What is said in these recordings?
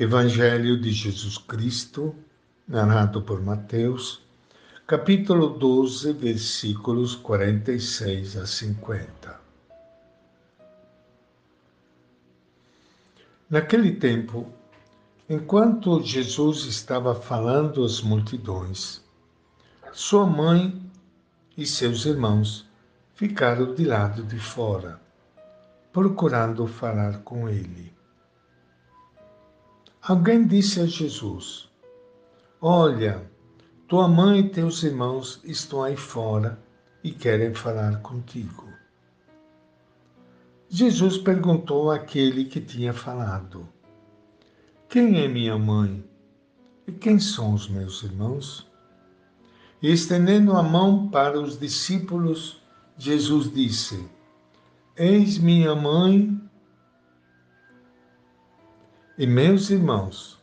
Evangelho de Jesus Cristo, narrado por Mateus, capítulo 12, versículos 46 a 50. Naquele tempo, enquanto Jesus estava falando às multidões, sua mãe e seus irmãos ficaram de lado de fora, procurando falar com ele. Alguém disse a Jesus: Olha, tua mãe e teus irmãos estão aí fora e querem falar contigo. Jesus perguntou àquele que tinha falado: Quem é minha mãe e quem são os meus irmãos? E estendendo a mão para os discípulos, Jesus disse: Eis minha mãe e meus irmãos,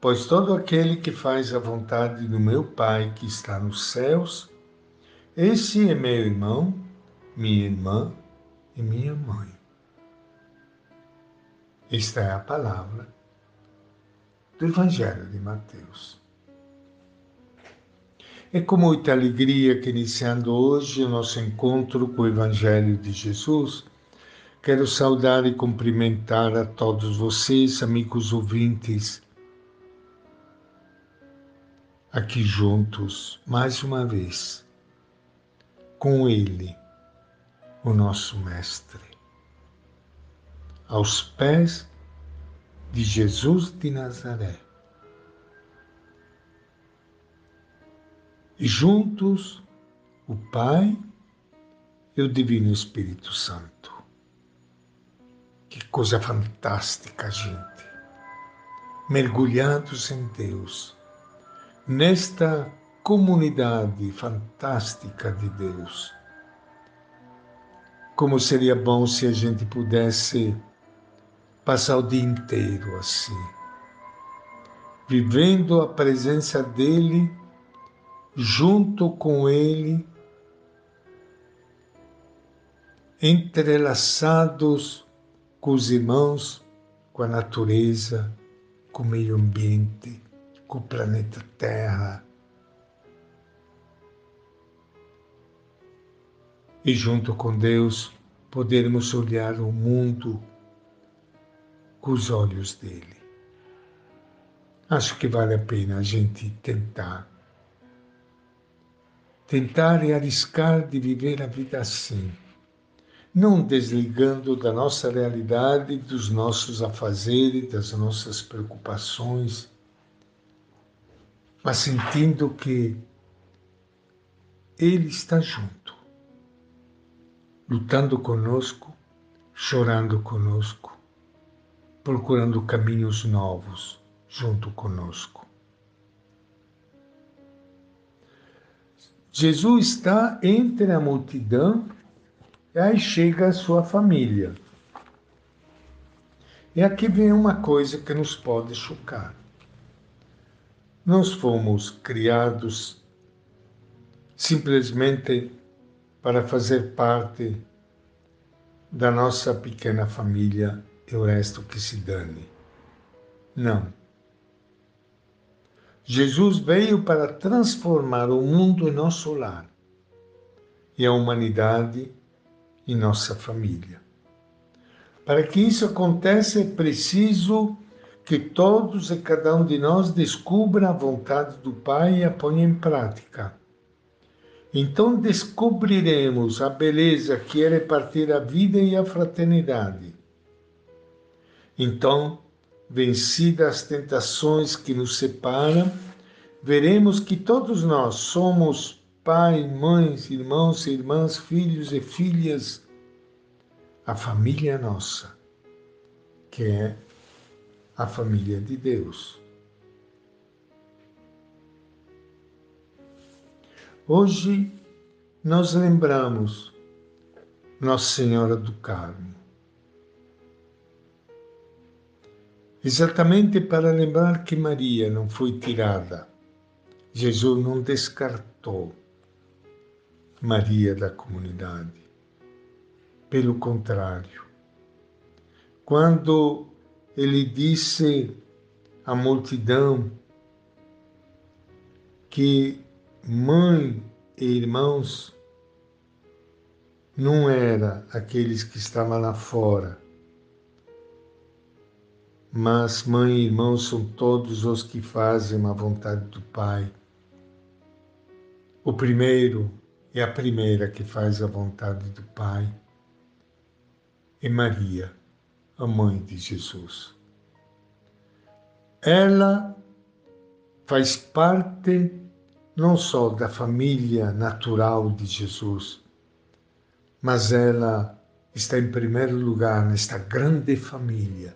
pois todo aquele que faz a vontade do meu Pai que está nos céus, esse é meu irmão, minha irmã e minha mãe. Esta é a palavra do Evangelho de Mateus. É com muita alegria que, iniciando hoje o nosso encontro com o Evangelho de Jesus, Quero saudar e cumprimentar a todos vocês, amigos ouvintes, aqui juntos, mais uma vez, com Ele, o nosso Mestre, aos pés de Jesus de Nazaré. E juntos, o Pai e o Divino Espírito Santo. Que coisa fantástica, gente. Mergulhados em Deus, nesta comunidade fantástica de Deus. Como seria bom se a gente pudesse passar o dia inteiro assim, vivendo a presença dele, junto com ele, entrelaçados com os irmãos, com a natureza, com o meio ambiente, com o planeta Terra. E junto com Deus, podermos olhar o mundo com os olhos dele. Acho que vale a pena a gente tentar. Tentar e arriscar de viver a vida assim não desligando da nossa realidade, dos nossos afazeres, das nossas preocupações, mas sentindo que Ele está junto, lutando conosco, chorando conosco, procurando caminhos novos junto conosco. Jesus está entre a multidão aí chega a sua família. E aqui vem uma coisa que nos pode chocar. Nós fomos criados simplesmente para fazer parte da nossa pequena família e o resto que se dane. Não. Jesus veio para transformar o mundo em nosso lar e a humanidade em nossa família. Para que isso aconteça, é preciso que todos e cada um de nós descubra a vontade do Pai e a ponha em prática. Então descobriremos a beleza que é repartir a vida e a fraternidade. Então, vencidas as tentações que nos separam, veremos que todos nós somos pai, mães, irmãos e irmãs, filhos e filhas, a família nossa, que é a família de Deus. Hoje nós lembramos Nossa Senhora do Carmo. Exatamente para lembrar que Maria não foi tirada, Jesus não descartou Maria da comunidade. Pelo contrário, quando ele disse à multidão que mãe e irmãos não era aqueles que estavam lá fora, mas mãe e irmãos são todos os que fazem a vontade do Pai. O primeiro é a primeira que faz a vontade do Pai. É Maria, a mãe de Jesus. Ela faz parte não só da família natural de Jesus, mas ela está em primeiro lugar nesta grande família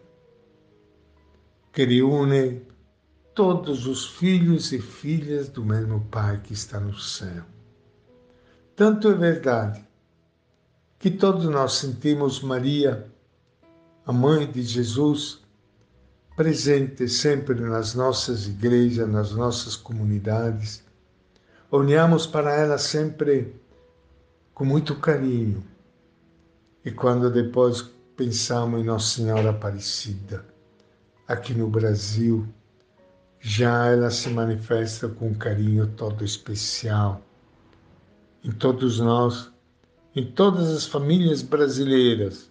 que reúne todos os filhos e filhas do mesmo Pai que está no céu. Tanto é verdade que todos nós sentimos Maria, a mãe de Jesus, presente sempre nas nossas igrejas, nas nossas comunidades. Olhamos para ela sempre com muito carinho. E quando depois pensamos em Nossa Senhora Aparecida, aqui no Brasil, já ela se manifesta com um carinho todo especial em todos nós, em todas as famílias brasileiras,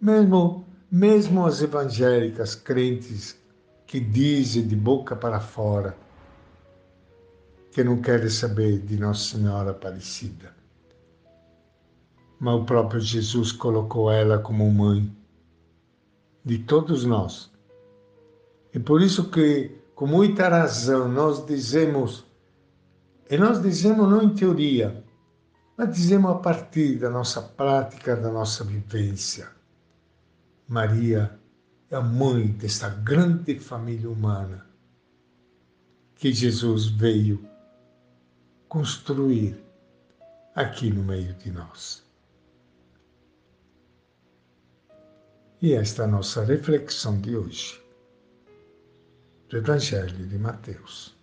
mesmo mesmo as evangélicas crentes que dizem de boca para fora que não querem saber de Nossa Senhora Aparecida. Mas o próprio Jesus colocou ela como mãe de todos nós. E por isso que, com muita razão, nós dizemos, e nós dizemos não em teoria, mas dizemos a partir da nossa prática, da nossa vivência Maria é a mãe desta grande família humana que Jesus veio construir aqui no meio de nós. E esta é a nossa reflexão de hoje do Evangelho de Mateus.